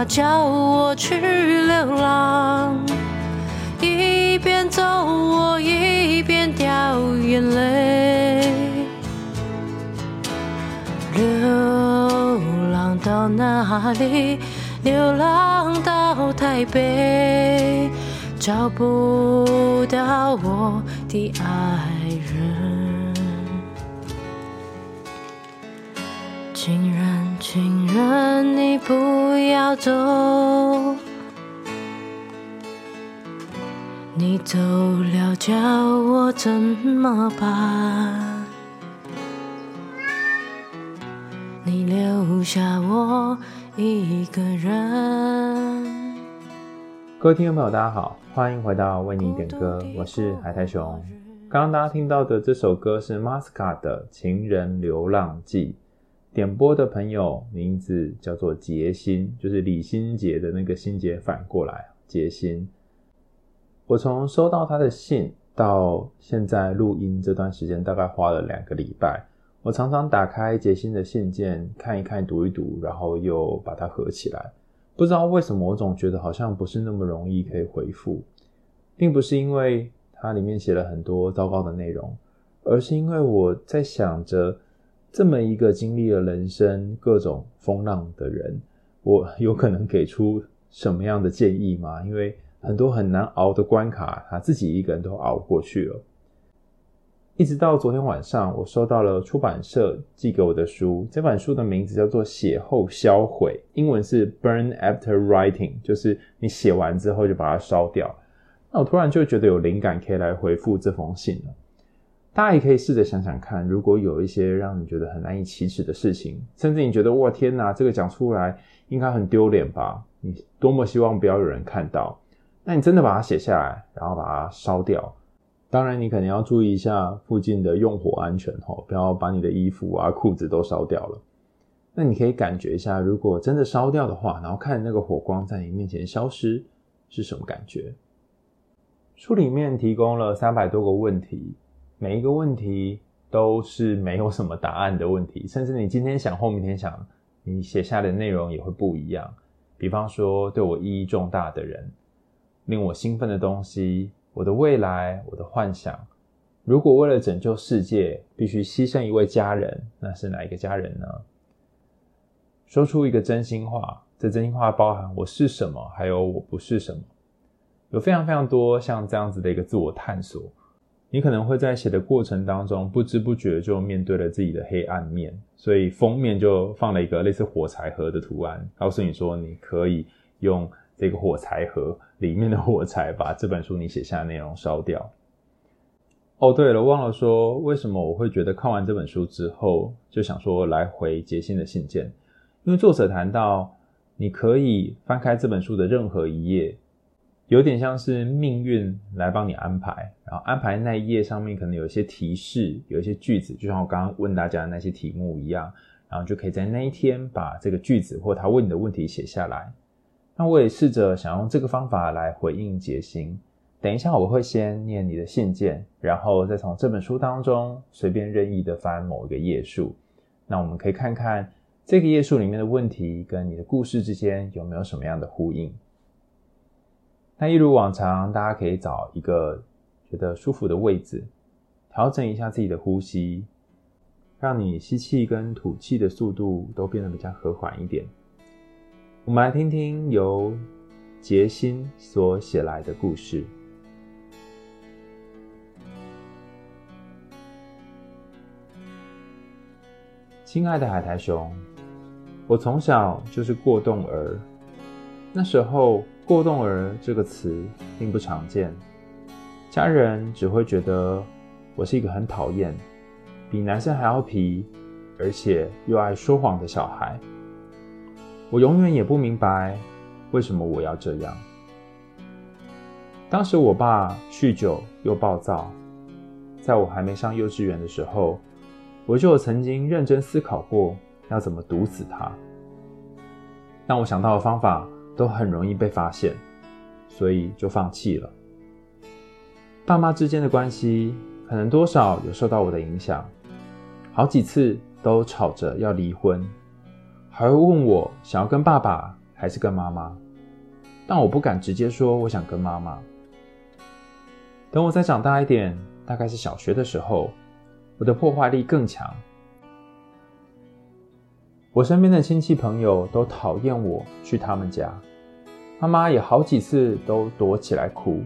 妈叫我去流浪，一边走我一边掉眼泪。流浪到哪里？流浪到台北，找不到我的爱人，你不要走，你走了叫我怎么办？你留下我。一个人。各位听众朋友，大家好，欢迎回到为你点歌，我是海苔熊。刚刚大家听到的这首歌是 Masca 的《情人流浪记》，点播的朋友名字叫做杰心，就是李心杰的那个心杰反过来，杰心。我从收到他的信到现在录音这段时间，大概花了两个礼拜。我常常打开杰心的信件看一看、读一读，然后又把它合起来。不知道为什么，我总觉得好像不是那么容易可以回复，并不是因为它里面写了很多糟糕的内容，而是因为我在想着，这么一个经历了人生各种风浪的人，我 有可能给出什么样的建议吗？因为很多很难熬的关卡，他自己一个人都熬过去了。一直到昨天晚上，我收到了出版社寄给我的书。这本书的名字叫做《写后销毁》，英文是 “Burn After Writing”，就是你写完之后就把它烧掉。那我突然就觉得有灵感，可以来回复这封信了。大家也可以试着想想看，如果有一些让你觉得很难以启齿的事情，甚至你觉得哇天哪，这个讲出来应该很丢脸吧？你多么希望不要有人看到，那你真的把它写下来，然后把它烧掉。当然，你可能要注意一下附近的用火安全吼，不要把你的衣服啊、裤子都烧掉了。那你可以感觉一下，如果真的烧掉的话，然后看那个火光在你面前消失，是什么感觉？书里面提供了三百多个问题，每一个问题都是没有什么答案的问题，甚至你今天想或明天想，你写下的内容也会不一样。比方说，对我意义重大的人，令我兴奋的东西。我的未来，我的幻想，如果为了拯救世界，必须牺牲一位家人，那是哪一个家人呢？说出一个真心话，这真心话包含我是什么，还有我不是什么，有非常非常多像这样子的一个自我探索。你可能会在写的过程当中，不知不觉就面对了自己的黑暗面，所以封面就放了一个类似火柴盒的图案，告诉你说你可以用。这个火柴盒里面的火柴，把这本书你写下的内容烧掉。哦，对了，忘了说，为什么我会觉得看完这本书之后，就想说来回杰信的信件？因为作者谈到，你可以翻开这本书的任何一页，有点像是命运来帮你安排，然后安排那一页上面可能有一些提示，有一些句子，就像我刚刚问大家的那些题目一样，然后就可以在那一天把这个句子或他问你的问题写下来。那我也试着想用这个方法来回应杰心。等一下我会先念你的信件，然后再从这本书当中随便任意的翻某一个页数。那我们可以看看这个页数里面的问题跟你的故事之间有没有什么样的呼应。那一如往常，大家可以找一个觉得舒服的位置，调整一下自己的呼吸，让你吸气跟吐气的速度都变得比较和缓一点。我们来听听由杰心所写来的故事。亲爱的海苔熊，我从小就是过动儿。那时候“过动儿”这个词并不常见，家人只会觉得我是一个很讨厌、比男生还要皮，而且又爱说谎的小孩。我永远也不明白为什么我要这样。当时我爸酗酒又暴躁，在我还没上幼稚园的时候，我就曾经认真思考过要怎么毒死他。但我想到的方法都很容易被发现，所以就放弃了。爸妈之间的关系可能多少有受到我的影响，好几次都吵着要离婚。还会问我想要跟爸爸还是跟妈妈，但我不敢直接说我想跟妈妈。等我再长大一点，大概是小学的时候，我的破坏力更强。我身边的亲戚朋友都讨厌我去他们家，妈妈也好几次都躲起来哭，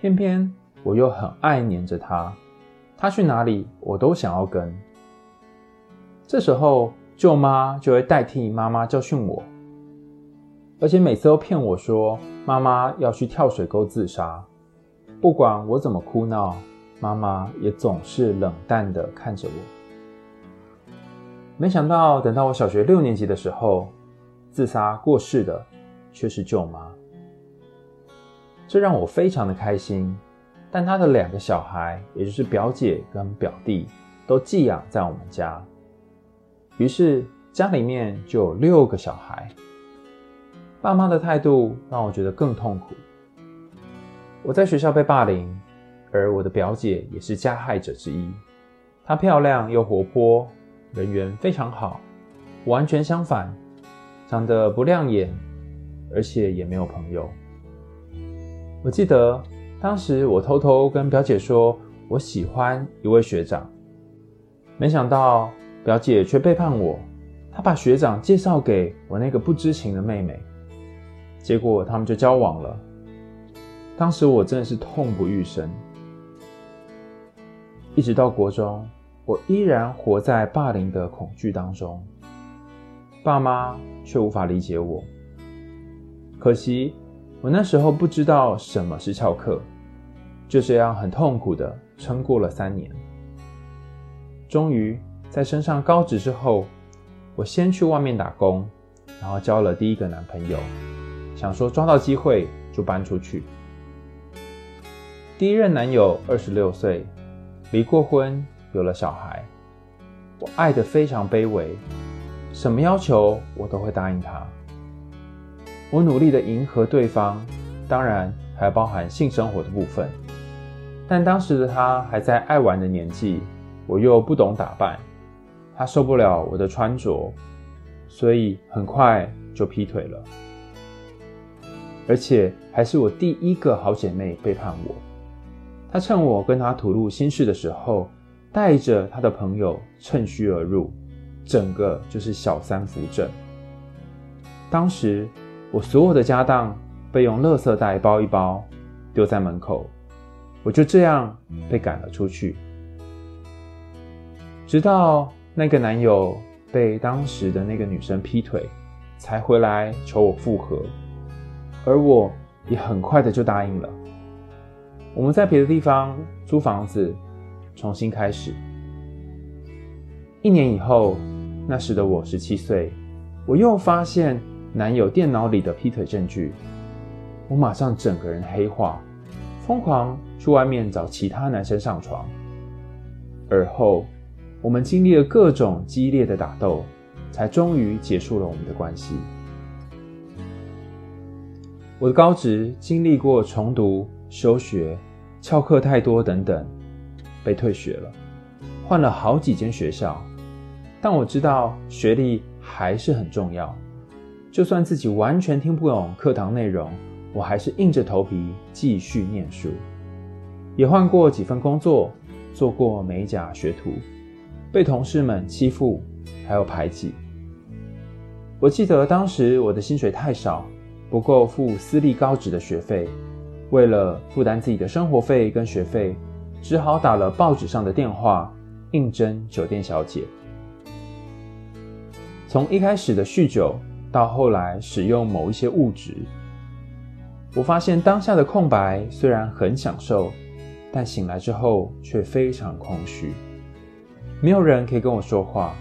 偏偏我又很爱黏着她，她去哪里我都想要跟。这时候舅妈就会代替妈妈教训我。而且每次都骗我说妈妈要去跳水沟自杀，不管我怎么哭闹，妈妈也总是冷淡的看着我。没想到等到我小学六年级的时候，自杀过世的却是舅妈，这让我非常的开心。但她的两个小孩，也就是表姐跟表弟，都寄养在我们家，于是家里面就有六个小孩。爸妈的态度让我觉得更痛苦。我在学校被霸凌，而我的表姐也是加害者之一。她漂亮又活泼，人缘非常好。完全相反，长得不亮眼，而且也没有朋友。我记得当时我偷偷跟表姐说我喜欢一位学长，没想到表姐却背叛我，她把学长介绍给我那个不知情的妹妹。结果他们就交往了。当时我真的是痛不欲生。一直到国中，我依然活在霸凌的恐惧当中，爸妈却无法理解我。可惜我那时候不知道什么是翘课，就这样很痛苦的撑过了三年。终于在升上高职之后，我先去外面打工，然后交了第一个男朋友。想说抓到机会就搬出去。第一任男友二十六岁，离过婚，有了小孩。我爱得非常卑微，什么要求我都会答应他。我努力的迎合对方，当然还包含性生活的部分。但当时的他还在爱玩的年纪，我又不懂打扮，他受不了我的穿着，所以很快就劈腿了。而且还是我第一个好姐妹背叛我。她趁我跟她吐露心事的时候，带着她的朋友趁虚而入，整个就是小三扶正。当时我所有的家当被用垃圾袋包一包，丢在门口，我就这样被赶了出去。直到那个男友被当时的那个女生劈腿，才回来求我复合。而我也很快的就答应了。我们在别的地方租房子，重新开始。一年以后，那时的我十七岁，我又发现男友电脑里的劈腿证据，我马上整个人黑化，疯狂去外面找其他男生上床。而后，我们经历了各种激烈的打斗，才终于结束了我们的关系。我的高职经历过重读、休学、翘课太多等等，被退学了，换了好几间学校。但我知道学历还是很重要，就算自己完全听不懂课堂内容，我还是硬着头皮继续念书。也换过几份工作，做过美甲学徒，被同事们欺负，还有排挤。我记得当时我的薪水太少。不够付私立高职的学费，为了负担自己的生活费跟学费，只好打了报纸上的电话应征酒店小姐。从一开始的酗酒，到后来使用某一些物质，我发现当下的空白虽然很享受，但醒来之后却非常空虚，没有人可以跟我说话，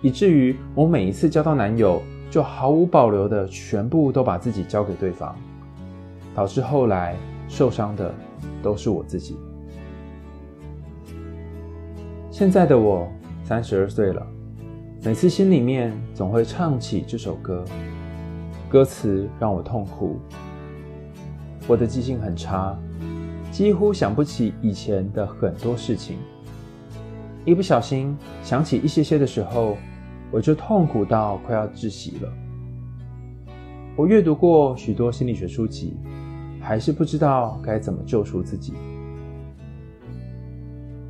以至于我每一次交到男友，就毫无保留的全部都把自己交给对方，导致后来受伤的都是我自己。现在的我三十二岁了，每次心里面总会唱起这首歌，歌词让我痛苦。我的记性很差，几乎想不起以前的很多事情，一不小心想起一些些的时候，我就痛苦到快要窒息了。我阅读过许多心理学书籍，还是不知道该怎么救赎自己。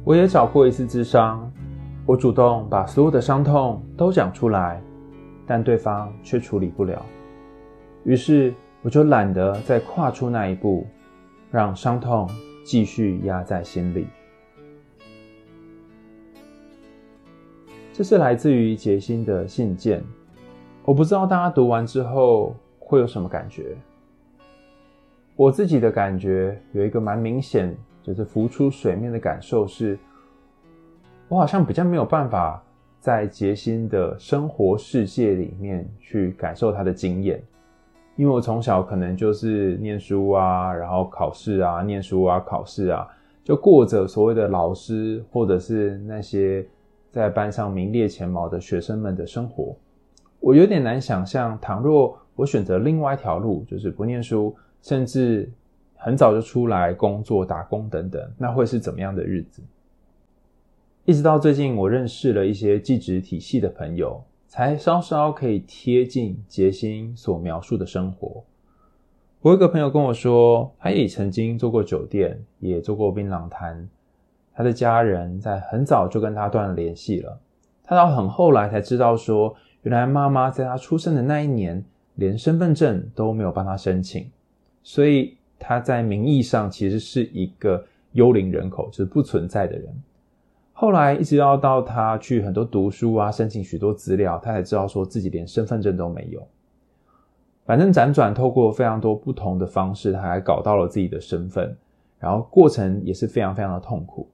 我也找过一次智商，我主动把所有的伤痛都讲出来，但对方却处理不了。于是我就懒得再跨出那一步，让伤痛继续压在心里。这是来自于杰心的信件，我不知道大家读完之后会有什么感觉。我自己的感觉有一个蛮明显。就是浮出水面的感受是，我好像比较没有办法在杰心的生活世界里面去感受他的经验，因为我从小可能就是念书啊，然后考试啊，念书啊，考试啊，就过着所谓的老师或者是那些在班上名列前茅的学生们的生活。我有点难想象，倘若我选择另外一条路，就是不念书，甚至。很早就出来工作、打工等等，那会是怎么样的日子？一直到最近，我认识了一些技职体系的朋友，才稍稍可以贴近杰心所描述的生活。我有一个朋友跟我说，他也曾经做过酒店，也做过槟榔摊。他的家人在很早就跟他断了联系了。他到很后来才知道说，原来妈妈在他出生的那一年，连身份证都没有帮他申请，所以。他在名义上其实是一个幽灵人口，就是不存在的人。后来一直要到他去很多读书啊，申请许多资料，他才知道说自己连身份证都没有。反正辗转透过非常多不同的方式，他还搞到了自己的身份，然后过程也是非常非常的痛苦。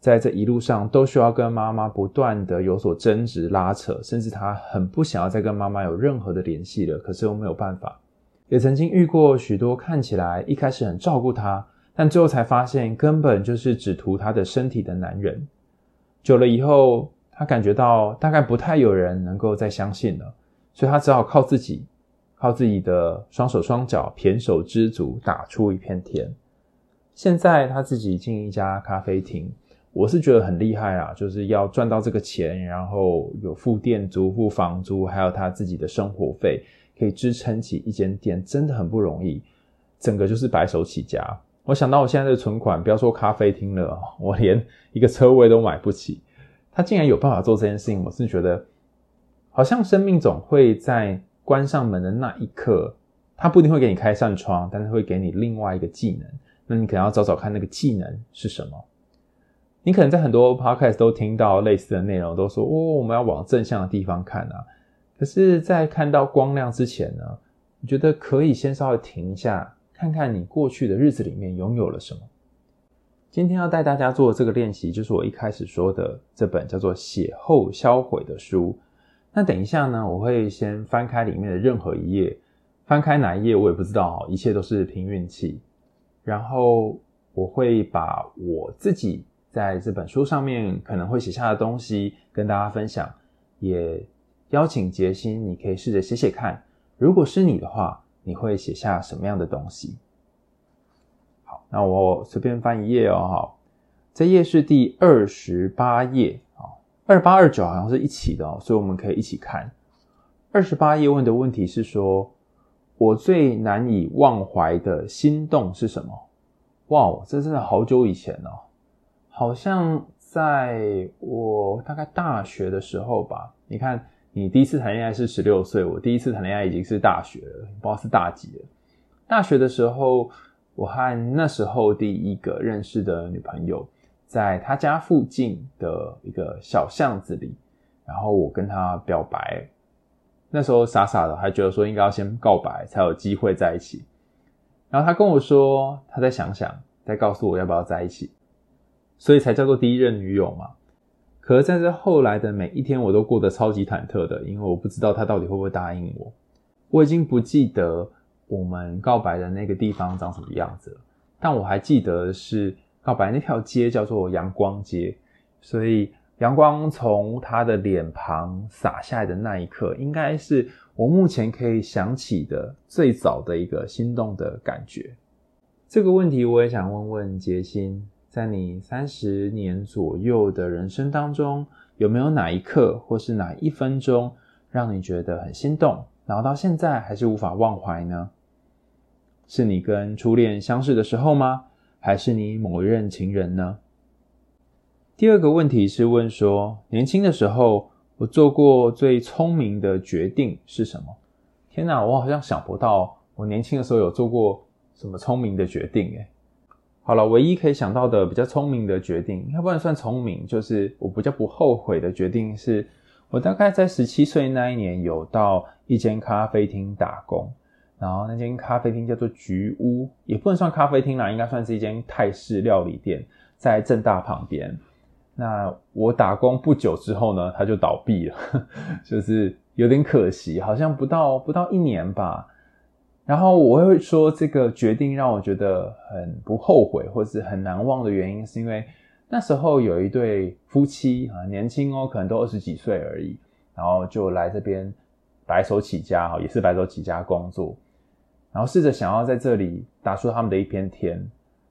在这一路上，都需要跟妈妈不断的有所争执拉扯，甚至他很不想要再跟妈妈有任何的联系了，可是又没有办法。也曾经遇过许多看起来一开始很照顾他，但最后才发现根本就是只图他的身体的男人。久了以后，他感觉到大概不太有人能够再相信了，所以他只好靠自己，靠自己的双手双脚，胼手胝足打出一片天。现在他自己经营一家咖啡厅，我是觉得很厉害啊，就是要赚到这个钱，然后有付店租、付房租，还有他自己的生活费。可以支撑起一间店，真的很不容易。整个就是白手起家。我想到我现在的存款，不要说咖啡厅了，我连一个车位都买不起。他竟然有办法做这件事情，我是觉得，好像生命总会在关上门的那一刻，他不一定会给你开扇窗，但是会给你另外一个技能。那你可能要找找看那个技能是什么。你可能在很多 podcast 都听到类似的内容，都说哦，我们要往正向的地方看啊。可是，在看到光亮之前呢，你觉得可以先稍微停一下，看看你过去的日子里面拥有了什么。今天要带大家做的这个练习，就是我一开始说的这本叫做《血后销毁》的书。那等一下呢，我会先翻开里面的任何一页，翻开哪一页我也不知道，一切都是凭运气。然后我会把我自己在这本书上面可能会写下的东西跟大家分享，也。邀请杰心，你可以试着写写看，如果是你的话，你会写下什么样的东西？好，那我随便翻一页哦，好，这页是第二十八页，啊，二八二九好像是一起的哦，所以我们可以一起看。二十八页问的问题是说，我最难以忘怀的心动是什么？哇，这真的好久以前哦，好像在我大概大学的时候吧，你看。你第一次谈恋爱是十六岁，我第一次谈恋爱已经是大学了，不知道是大几了。大学的时候，我和那时候第一个认识的女朋友，在她家附近的一个小巷子里，然后我跟她表白。那时候傻傻的，还觉得说应该要先告白才有机会在一起。然后她跟我说，她再想想，再告诉我要不要在一起，所以才叫做第一任女友嘛。可是在这后来的每一天，我都过得超级忐忑的，因为我不知道他到底会不会答应我。我已经不记得我们告白的那个地方长什么样子了，但我还记得是告白那条街叫做阳光街，所以阳光从他的脸庞洒下来的那一刻，应该是我目前可以想起的最早的一个心动的感觉。这个问题我也想问问杰心。在你三十年左右的人生当中，有没有哪一刻或是哪一分钟让你觉得很心动，然后到现在还是无法忘怀呢？是你跟初恋相识的时候吗？还是你某一任情人呢？第二个问题是问说，年轻的时候我做过最聪明的决定是什么？天哪，我好像想不到我年轻的时候有做过什么聪明的决定诶。好了，唯一可以想到的比较聪明的决定，应该不能算聪明，就是我比较不后悔的决定是，我大概在十七岁那一年有到一间咖啡厅打工。然后那间咖啡厅叫做菊屋，也不能算咖啡厅啦，应该算是一间泰式料理店，在正大旁边。那我打工不久之后呢，它就倒闭了，就是有点可惜，好像不到不到一年吧。然后我会说这个决定让我觉得很不后悔，或是很难忘的原因，是因为那时候有一对夫妻啊，年轻哦，可能都二十几岁而已，然后就来这边白手起家哈，也是白手起家工作。然后试着想要在这里打出他们的一片天，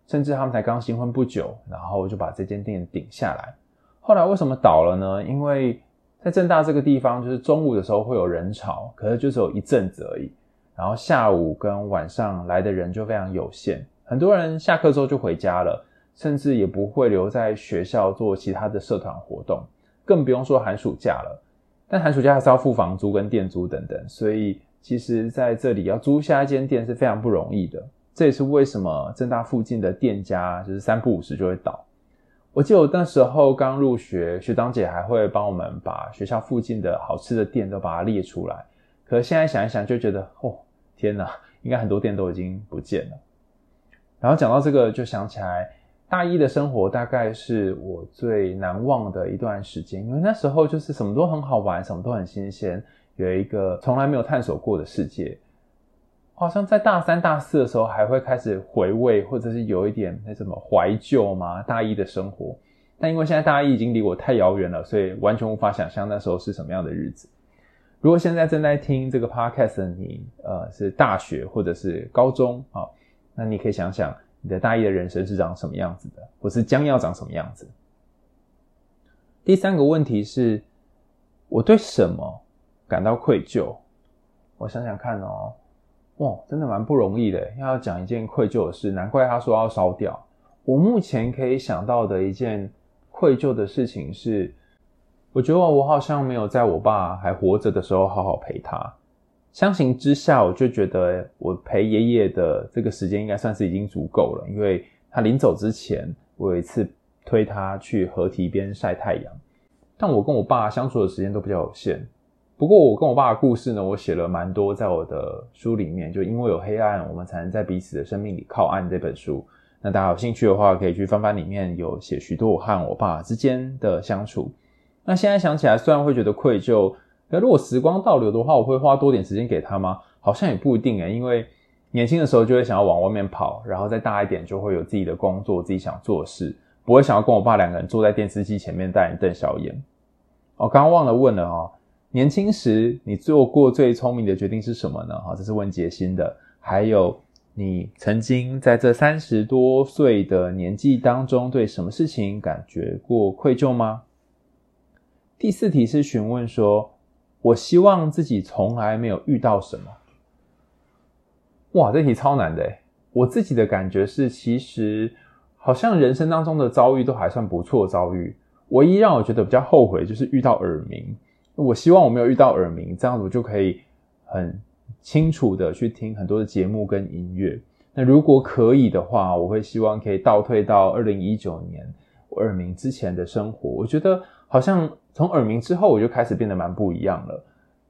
甚至他们才刚新婚不久，然后就把这间店顶下来。后来为什么倒了呢？因为在正大这个地方，就是中午的时候会有人潮，可是就是有一阵子而已。然后下午跟晚上来的人就非常有限，很多人下课之后就回家了，甚至也不会留在学校做其他的社团活动，更不用说寒暑假了。但寒暑假还是要付房租跟店租等等，所以。其实在这里要租下一间店是非常不容易的，这也是为什么正大附近的店家就是三不五时就会倒。我记得我那时候刚入学，学长姐还会帮我们把学校附近的好吃的店都把它列出来。可是现在想一想，就觉得哦，天哪，应该很多店都已经不见了。然后讲到这个，就想起来大一的生活大概是我最难忘的一段时间，因为那时候就是什么都很好玩，什么都很新鲜。有一个从来没有探索过的世界，好像在大三、大四的时候还会开始回味，或者是有一点那什么怀旧嘛。大一的生活，但因为现在大一已经离我太遥远了，所以完全无法想象那时候是什么样的日子。如果现在正在听这个 podcast 的你，呃，是大学或者是高中啊，那你可以想想你的大一的人生是长什么样子的，或是将要长什么样子。第三个问题是，我对什么感到愧疚，我想想看哦，哇，真的蛮不容易的。要讲一件愧疚的事，难怪他说要烧掉。我目前可以想到的一件愧疚的事情是，我觉得我好像没有在我爸还活着的时候好好陪他。相形之下，我就觉得我陪爷爷的这个时间应该算是已经足够了，因为他临走之前，我有一次推他去河堤边晒太阳，但我跟我爸相处的时间都比较有限。不过我跟我爸的故事呢，我写了蛮多，在我的书里面，就因为有黑暗，我们才能在彼此的生命里靠岸这本书。那大家有兴趣的话，可以去翻翻里面有写许多我和我爸之间的相处。那现在想起来，虽然会觉得愧疚，那如果时光倒流的话，我会花多点时间给他吗？好像也不一定诶，因为年轻的时候就会想要往外面跑，然后再大一点就会有自己的工作，自己想做事，不会想要跟我爸两个人坐在电视机前面带人瞪小眼。哦，刚刚忘了问了哦。年轻时，你做过最聪明的决定是什么呢？哈，这是问杰心的。还有，你曾经在这三十多岁的年纪当中，对什么事情感觉过愧疚吗？第四题是询问说，我希望自己从来没有遇到什么。哇，这题超难的诶。我自己的感觉是，其实好像人生当中的遭遇都还算不错遭遇，唯一让我觉得比较后悔就是遇到耳鸣。我希望我没有遇到耳鸣，这样子我就可以很清楚的去听很多的节目跟音乐。那如果可以的话，我会希望可以倒退到二零一九年我耳鸣之前的生活。我觉得好像从耳鸣之后，我就开始变得蛮不一样了，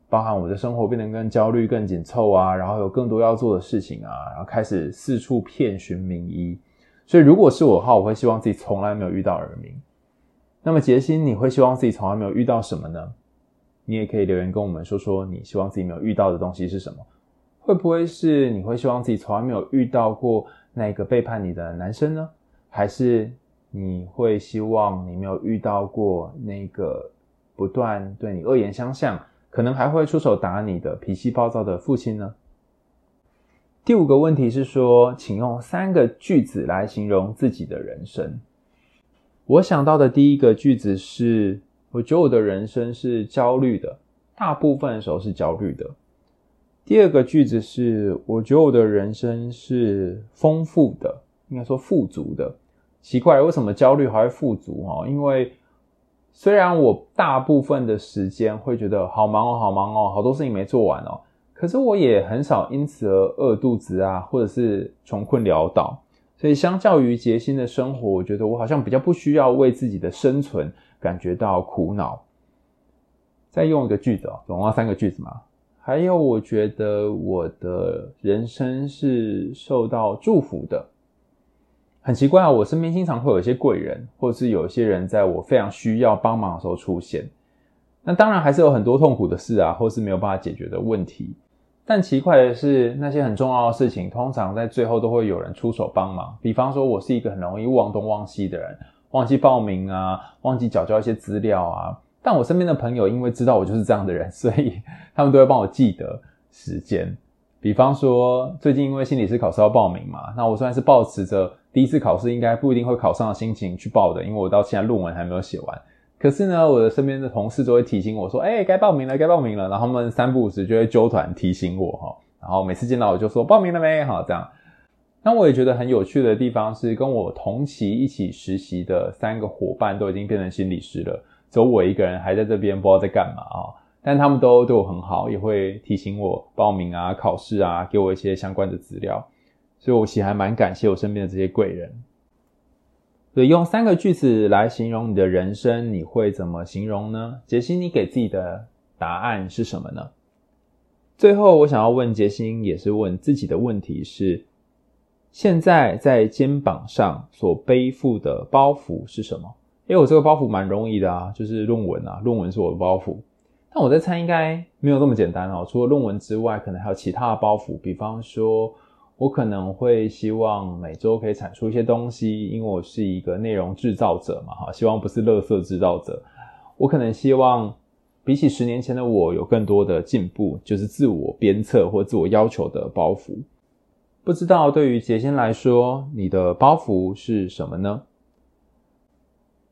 包含我的生活变得更焦虑、更紧凑啊，然后有更多要做的事情啊，然后开始四处遍寻名医。所以如果是我的话，我会希望自己从来没有遇到耳鸣。那么杰心，你会希望自己从来没有遇到什么呢？你也可以留言跟我们说说，你希望自己没有遇到的东西是什么？会不会是你会希望自己从来没有遇到过那个背叛你的男生呢？还是你会希望你没有遇到过那个不断对你恶言相向，可能还会出手打你的脾气暴躁的父亲呢？第五个问题是说，请用三个句子来形容自己的人生。我想到的第一个句子是。我觉得我的人生是焦虑的，大部分的时候是焦虑的。第二个句子是：我觉得我的人生是丰富的，应该说富足的。奇怪，为什么焦虑还会富足？哦，因为虽然我大部分的时间会觉得好忙哦，好忙哦，好多事情没做完哦，可是我也很少因此而饿肚子啊，或者是穷困潦倒。所以，相较于杰星的生活，我觉得我好像比较不需要为自己的生存感觉到苦恼。再用一个句子哦，总共三个句子嘛。还有，我觉得我的人生是受到祝福的。很奇怪啊，我身边经常会有一些贵人，或者是有一些人在我非常需要帮忙的时候出现。那当然还是有很多痛苦的事啊，或是没有办法解决的问题。但奇怪的是，那些很重要的事情，通常在最后都会有人出手帮忙。比方说，我是一个很容易忘东忘西的人，忘记报名啊，忘记缴交一些资料啊。但我身边的朋友因为知道我就是这样的人，所以 他们都会帮我记得时间。比方说，最近因为心理师考试要报名嘛，那我虽然是抱持着第一次考试应该不一定会考上的心情去报的，因为我到现在论文还没有写完。可是呢，我的身边的同事都会提醒我说：“哎，该报名了，该报名了。”然后他们三不五时就会揪团提醒我哈。然后每次见到我就说：“报名了没？”好，这样。那我也觉得很有趣的地方是，跟我同期一起实习的三个伙伴都已经变成心理师了，只有我一个人还在这边不知道在干嘛啊。但他们都对我很好，也会提醒我报名啊、考试啊，给我一些相关的资料，所以我其实还蛮感谢我身边的这些贵人。所以用三个句子来形容你的人生，你会怎么形容呢？杰西，你给自己的答案是什么呢？最后，我想要问杰西，也是问自己的问题是：现在在肩膀上所背负的包袱是什么？因为我这个包袱蛮容易的啊，就是论文啊，论文是我的包袱。那我在猜，应该没有这么简单哦。除了论文之外，可能还有其他的包袱。比方说，我可能会希望每周可以产出一些东西，因为我是一个内容制造者嘛，哈，希望不是垃圾制造者。我可能希望比起十年前的我有更多的进步，就是自我鞭策或自我要求的包袱。不知道对于杰星来说，你的包袱是什么呢？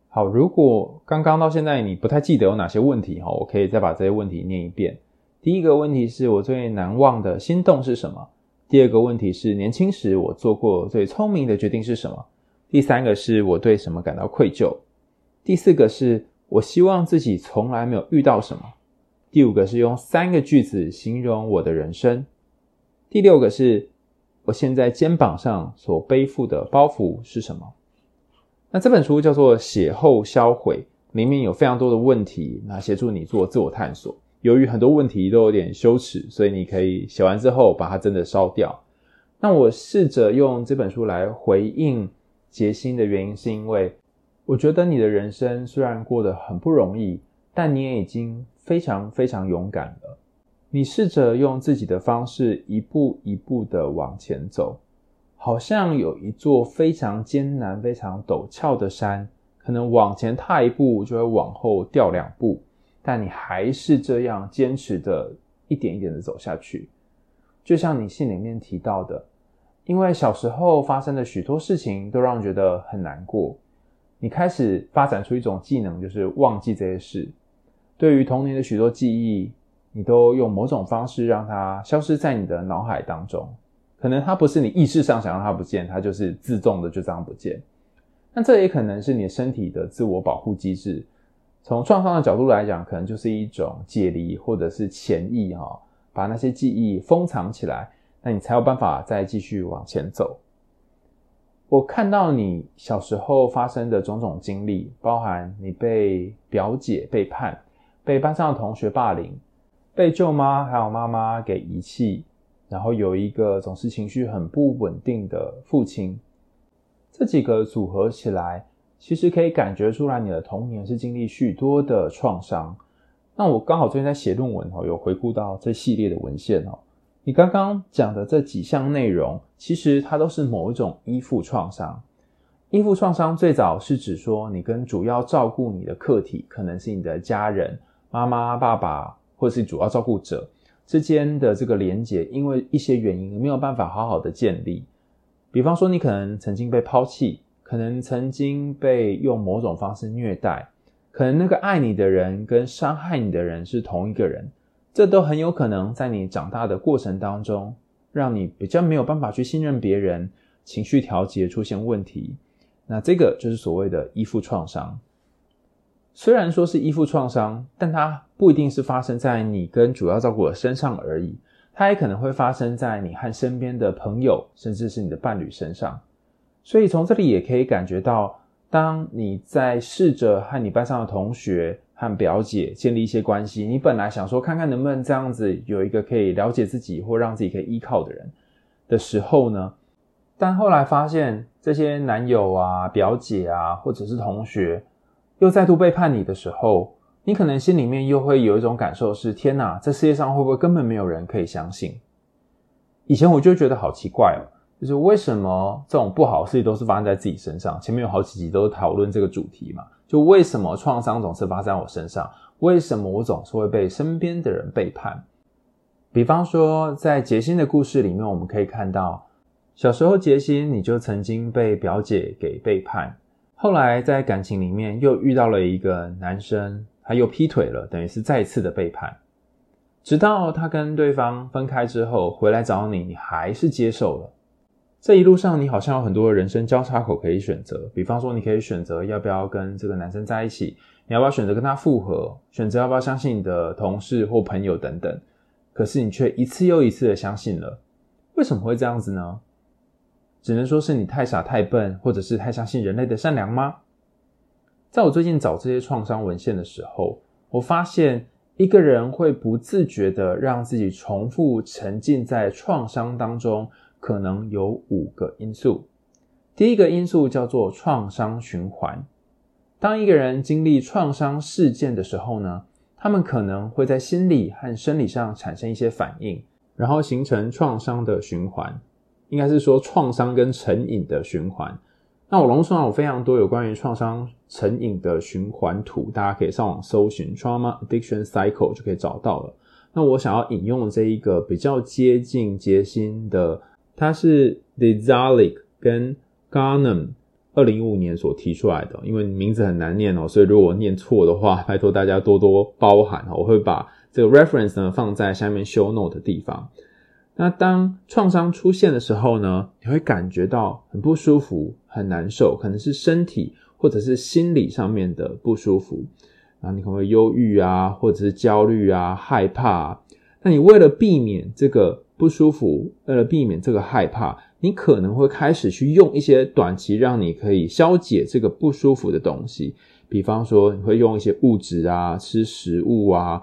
好，如果刚刚到现在你不太记得有哪些问题哈，我可以再把这些问题念一遍。第一个问题是我最难忘的心动是什么？第二个问题是年轻时我做过最聪明的决定是什么？第三个是我对什么感到愧疚？第四个是我希望自己从来没有遇到什么？第五个是用三个句子形容我的人生？第六个是我现在肩膀上所背负的包袱是什么？那这本书叫做《写后销毁》，里面有非常多的问题，那协助你做自我探索。由于很多问题都有点羞耻，所以你可以写完之后把它真的烧掉。那我试着用这本书来回应杰星的原因，是因为我觉得你的人生虽然过得很不容易，但你也已经非常非常勇敢了。你试着用自己的方式一步一步的往前走。好像有一座非常艰难、非常陡峭的山，可能往前踏一步就会往后掉两步，但你还是这样坚持的，一点一点的走下去。就像你信里面提到的，因为小时候发生的许多事情都让人觉得很难过，你开始发展出一种技能，就是忘记这些事。对于童年的许多记忆，你都用某种方式让它消失在你的脑海当中。可能它不是你意识上想让它不见，它就是自动的就这样不见。那这也可能是你身体的自我保护机制。从创伤的角度来讲，可能就是一种解离或者是潜意哈，把那些记忆封藏起来，那你才有办法再继续往前走。我看到你小时候发生的种种经历，包含你被表姐背叛，被班上的同学霸凌，被舅妈还有妈妈给遗弃。然后有一个总是情绪很不稳定的父亲，这几个组合起来，其实可以感觉出来你的童年是经历许多的创伤。那我刚好最近在写论文哦，有回顾到这系列的文献哦。你刚刚讲的这几项内容，其实它都是某一种依附创伤。依附创伤最早是指说，你跟主要照顾你的客体，可能是你的家人，妈妈、爸爸，或是主要照顾者。之间的这个连结，因为一些原因没有办法好好的建立。比方说，你可能曾经被抛弃，可能曾经被用某种方式虐待，可能那个爱你的人跟伤害你的人是同一个人。这都很有可能在你长大的过程当中，让你比较没有办法去信任别人，情绪调节出现问题。那这个就是所谓的依附创伤。虽然说是依附创伤，但它不一定是发生在你跟主要照顾者身上而已，它也可能会发生在你和身边的朋友，甚至是你的伴侣身上。所以从这里也可以感觉到，当你在试着和你班上的同学和表姐建立一些关系，你本来想说看看能不能这样子有一个可以了解自己或让自己可以依靠的人的时候呢，但后来发现这些男友啊、表姐啊，或者是同学。又再度背叛你的时候，你可能心里面又会有一种感受是：天哪，这世界上会不会根本没有人可以相信？以前我就觉得好奇怪哦，就是为什么这种不好的事情都是发生在自己身上？前面有好几集都讨论这个主题嘛，就为什么创伤总是发生在我身上？为什么我总是会被身边的人背叛？比方说，在杰辛的故事里面，我们可以看到，小时候杰辛你就曾经被表姐给背叛。后来在感情里面又遇到了一个男生，他又劈腿了，等于是再次的背叛。直到他跟对方分开之后回来找你，你还是接受了。这一路上你好像有很多人生交叉口可以选择，比方说你可以选择要不要跟这个男生在一起，你要不要选择跟他复合，选择要不要相信你的同事或朋友等等。可是你却一次又一次的相信了，为什么会这样子呢？只能说是你太傻太笨，或者是太相信人类的善良吗？在我最近找这些创伤文献的时候，我发现一个人会不自觉地让自己重复沉浸在创伤当中，可能有五个因素。第一个因素叫做创伤循环。当一个人经历创伤事件的时候呢，他们可能会在心理和生理上产生一些反应，然后形成创伤的循环。应该是说创伤跟成瘾的循环。那我网络上有非常多有关于创伤成瘾的循环图，大家可以上网搜寻 trauma addiction cycle 就可以找到了。那我想要引用这一个比较接近杰辛的，它是 Dezalik 跟 Ghanem 二零一五年所提出来的。因为名字很难念哦，所以如果念错的话，拜托大家多多包涵哦。我会把这个 reference 呢放在下面 show note 的地方。那当创伤出现的时候呢，你会感觉到很不舒服、很难受，可能是身体或者是心理上面的不舒服。然后你可能会忧郁啊，或者是焦虑啊、害怕啊。那你为了避免这个不舒服，为了避免这个害怕，你可能会开始去用一些短期让你可以消解这个不舒服的东西，比方说你会用一些物质啊、吃食物啊，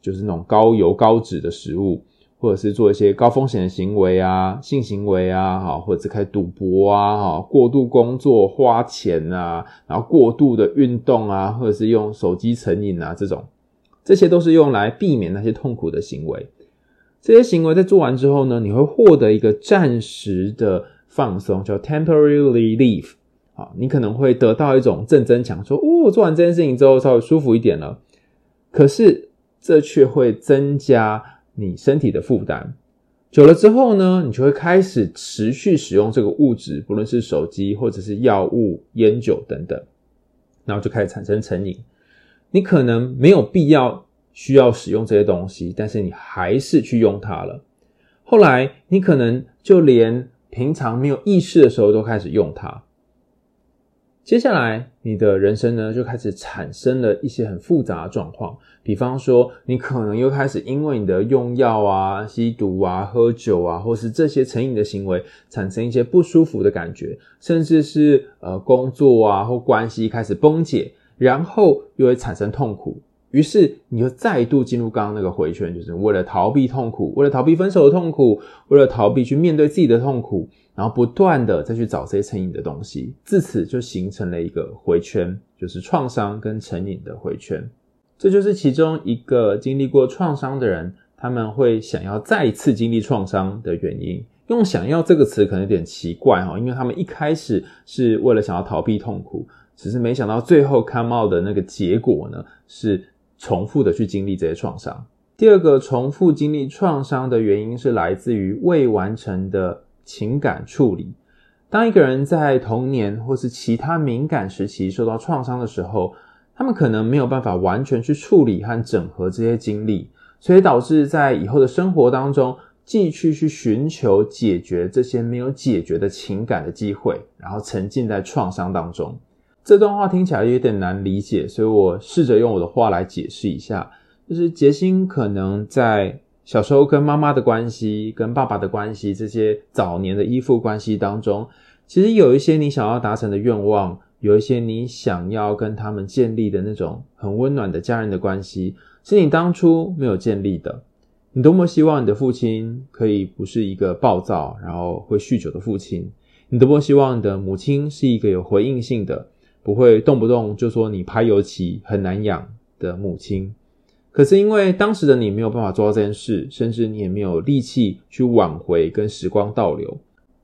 就是那种高油高脂的食物。或者是做一些高风险的行为啊，性行为啊，好，或者开赌博啊，好，过度工作花钱啊，然后过度的运动啊，或者是用手机成瘾啊，这种，这些都是用来避免那些痛苦的行为。这些行为在做完之后呢，你会获得一个暂时的放松，叫 temporary relief，好，你可能会得到一种正增强，说，哦，做完这件事情之后稍微舒服一点了。可是这却会增加。你身体的负担久了之后呢，你就会开始持续使用这个物质，不论是手机或者是药物、烟酒等等，然后就开始产生成瘾。你可能没有必要需要使用这些东西，但是你还是去用它了。后来你可能就连平常没有意识的时候都开始用它。接下来，你的人生呢，就开始产生了一些很复杂的状况。比方说，你可能又开始因为你的用药啊、吸毒啊、喝酒啊，或是这些成瘾的行为，产生一些不舒服的感觉，甚至是呃工作啊或关系开始崩解，然后又会产生痛苦。于是，你又再度进入刚刚那个回圈，就是为了逃避痛苦，为了逃避分手的痛苦，为了逃避去面对自己的痛苦。然后不断的再去找这些成瘾的东西，自此就形成了一个回圈，就是创伤跟成瘾的回圈。这就是其中一个经历过创伤的人，他们会想要再次经历创伤的原因。用“想要”这个词可能有点奇怪哈，因为他们一开始是为了想要逃避痛苦，只是没想到最后 come out 的那个结果呢，是重复的去经历这些创伤。第二个重复经历创伤的原因是来自于未完成的。情感处理。当一个人在童年或是其他敏感时期受到创伤的时候，他们可能没有办法完全去处理和整合这些经历，所以导致在以后的生活当中，继续去寻求解决这些没有解决的情感的机会，然后沉浸在创伤当中。这段话听起来有点难理解，所以我试着用我的话来解释一下，就是杰星可能在小时候跟妈妈的关系、跟爸爸的关系这些早年的依附关系当中，其实有一些你想要达成的愿望，有一些你想要跟他们建立的那种很温暖的家人的关系，是你当初没有建立的。你多么希望你的父亲可以不是一个暴躁，然后会酗酒的父亲，你多么希望你的母亲是一个有回应性的。不会动不动就说你拍油漆很难养的母亲，可是因为当时的你没有办法做到这件事，甚至你也没有力气去挽回跟时光倒流，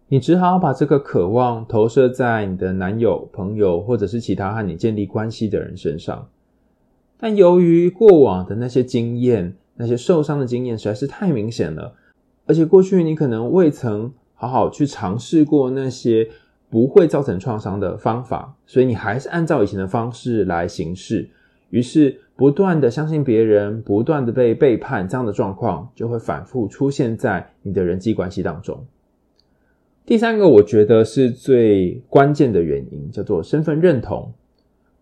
你只好把这个渴望投射在你的男友、朋友或者是其他和你建立关系的人身上。但由于过往的那些经验，那些受伤的经验实在是太明显了，而且过去你可能未曾好好去尝试过那些。不会造成创伤的方法，所以你还是按照以前的方式来行事，于是不断的相信别人，不断的被背叛，这样的状况就会反复出现在你的人际关系当中。第三个，我觉得是最关键的原因，叫做身份认同。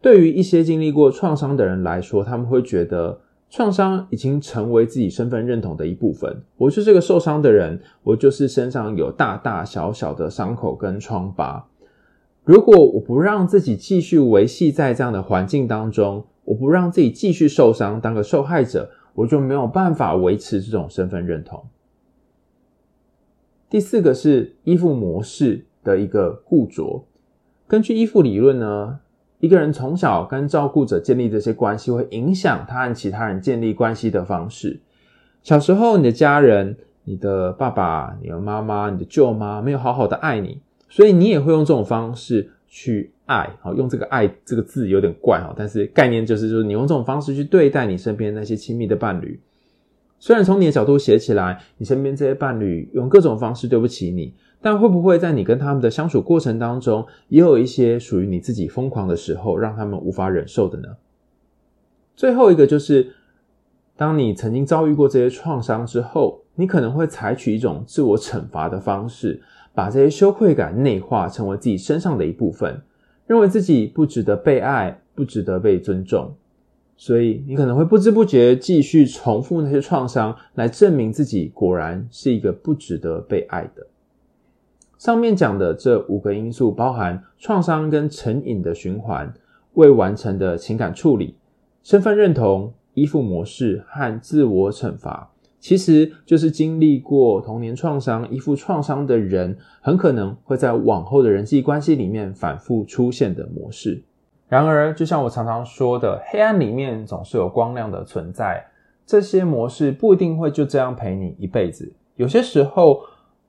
对于一些经历过创伤的人来说，他们会觉得。创伤已经成为自己身份认同的一部分。我是这个受伤的人，我就是身上有大大小小的伤口跟疮疤。如果我不让自己继续维系在这样的环境当中，我不让自己继续受伤，当个受害者，我就没有办法维持这种身份认同。第四个是依附模式的一个固着。根据依附理论呢，一个人从小跟照顾者建立这些关系，会影响他和其他人建立关系的方式。小时候，你的家人、你的爸爸、你的妈妈、你的舅妈没有好好的爱你，所以你也会用这种方式去爱。好，用这个“爱”这个字有点怪哈，但是概念就是，就是你用这种方式去对待你身边那些亲密的伴侣。虽然从你的角度写起来，你身边这些伴侣用各种方式对不起你。但会不会在你跟他们的相处过程当中，也有一些属于你自己疯狂的时候，让他们无法忍受的呢？最后一个就是，当你曾经遭遇过这些创伤之后，你可能会采取一种自我惩罚的方式，把这些羞愧感内化成为自己身上的一部分，认为自己不值得被爱，不值得被尊重，所以你可能会不知不觉继续重复那些创伤，来证明自己果然是一个不值得被爱的。上面讲的这五个因素，包含创伤跟成瘾的循环、未完成的情感处理、身份认同、依附模式和自我惩罚，其实就是经历过童年创伤、依附创伤的人，很可能会在往后的人际关系里面反复出现的模式。然而，就像我常常说的，黑暗里面总是有光亮的存在，这些模式不一定会就这样陪你一辈子，有些时候。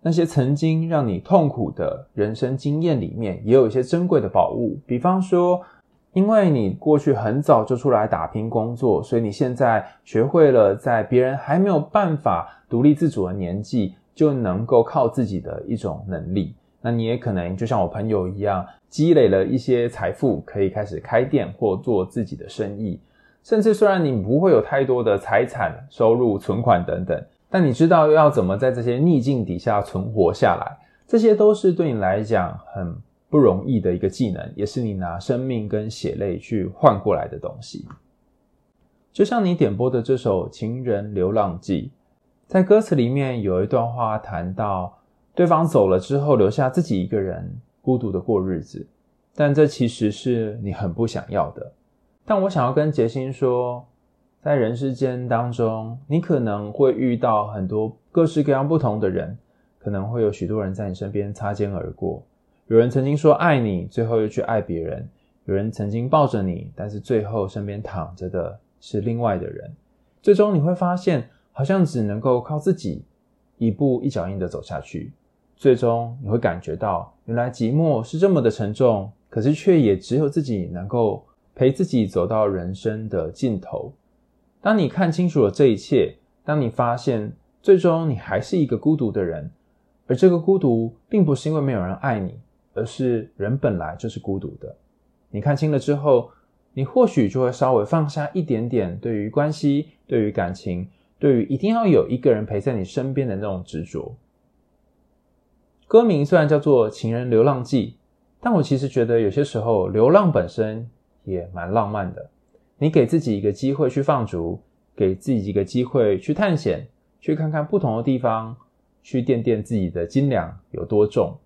那些曾经让你痛苦的人生经验里面，也有一些珍贵的宝物。比方说，因为你过去很早就出来打拼工作，所以你现在学会了在别人还没有办法独立自主的年纪，就能够靠自己的一种能力。那你也可能就像我朋友一样，积累了一些财富，可以开始开店或做自己的生意。甚至虽然你不会有太多的财产、收入、存款等等。但你知道要怎么在这些逆境底下存活下来，这些都是对你来讲很不容易的一个技能，也是你拿生命跟血泪去换过来的东西。就像你点播的这首《情人流浪记》，在歌词里面有一段话谈到，对方走了之后，留下自己一个人孤独的过日子，但这其实是你很不想要的。但我想要跟杰星说。在人世间当中，你可能会遇到很多各式各样不同的人，可能会有许多人在你身边擦肩而过。有人曾经说爱你，最后又去爱别人；有人曾经抱着你，但是最后身边躺着的是另外的人。最终你会发现，好像只能够靠自己一步一脚印的走下去。最终你会感觉到，原来寂寞是这么的沉重，可是却也只有自己能够陪自己走到人生的尽头。当你看清楚了这一切，当你发现最终你还是一个孤独的人，而这个孤独并不是因为没有人爱你，而是人本来就是孤独的。你看清了之后，你或许就会稍微放下一点点对于关系、对于感情、对于一定要有一个人陪在你身边的那种执着。歌名虽然叫做《情人流浪记》，但我其实觉得有些时候流浪本身也蛮浪漫的。你给自己一个机会去放逐，给自己一个机会去探险，去看看不同的地方，去掂掂自己的斤两有多重。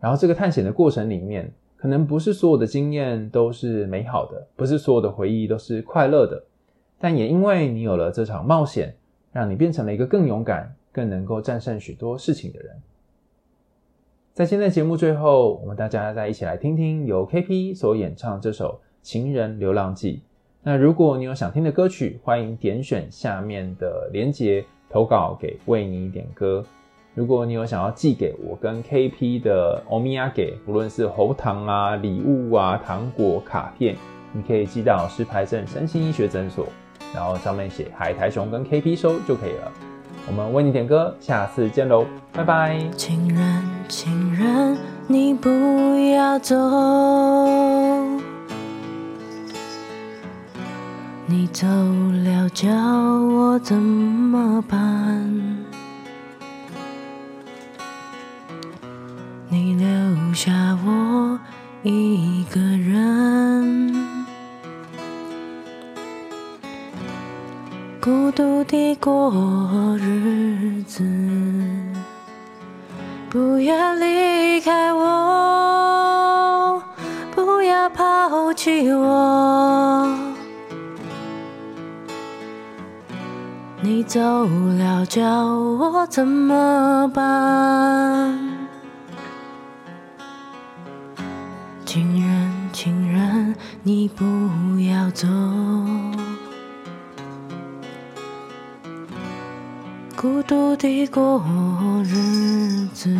然后这个探险的过程里面，可能不是所有的经验都是美好的，不是所有的回忆都是快乐的。但也因为你有了这场冒险，让你变成了一个更勇敢、更能够战胜许多事情的人。在今天的节目最后，我们大家再一起来听听由 KP 所演唱这首《情人流浪记》。那如果你有想听的歌曲，欢迎点选下面的连结投稿给为你点歌。如果你有想要寄给我跟 KP 的欧米亚给，不论是喉糖啊、礼物啊、糖果、卡片，你可以寄到石牌镇身心医学诊所，然后上面写海苔熊跟 KP 收就可以了。我们为你点歌，下次见喽，拜拜。情人，情人，你不要走，你走了叫我怎么办？你留下我一个人，孤独地过日子。不要离开我，不要抛弃我。你走了叫我怎么办？情人，情人，你不要走，孤独地过日子。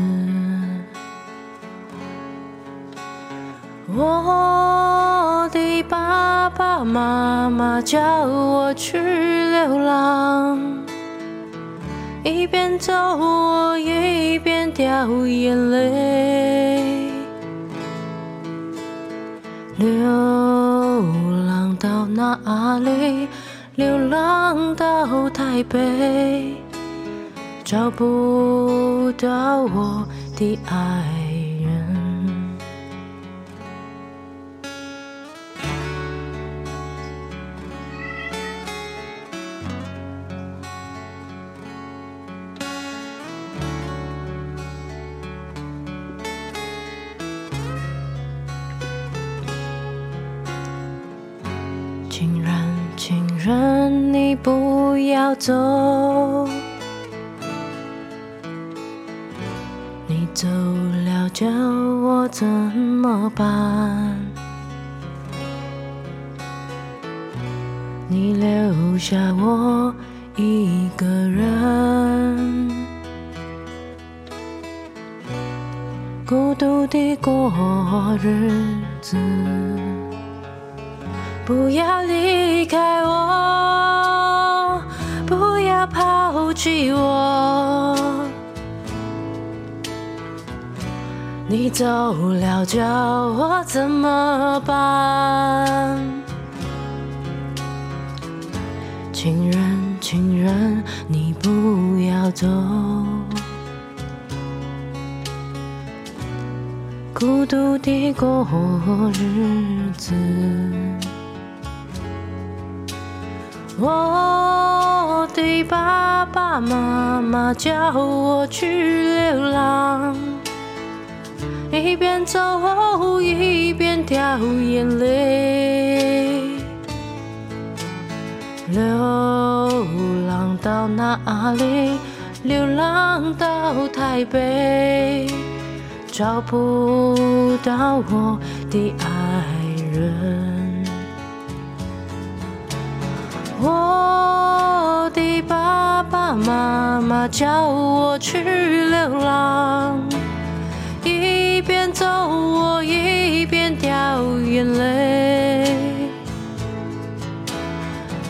我的爸爸妈妈叫我去流浪，一边走我一边掉眼泪。流浪到哪里？流浪到台北，找不到我的爱。情人，情人，你不要走，你走了叫我怎么办？你留下我一个人，孤独地过日子。不要离开我，不要抛弃我。你走了叫我怎么办？情人，情人，你不要走，孤独地过日子。我的爸爸妈妈叫我去流浪，一边走一边掉眼泪。流浪到哪里？流浪到台北，找不到我的爱人。我的爸爸妈妈叫我去流浪，一边走我一边掉眼泪。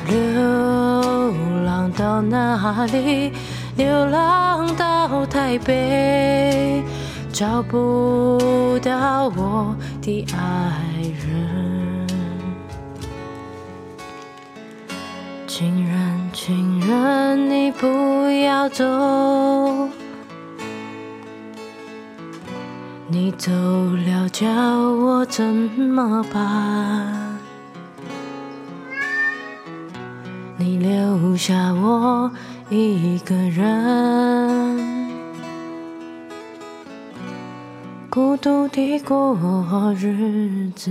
流浪到哪里？流浪到台北，找不到我的爱人。情人，你不要走，你走了叫我怎么办？你留下我一个人，孤独地过日子。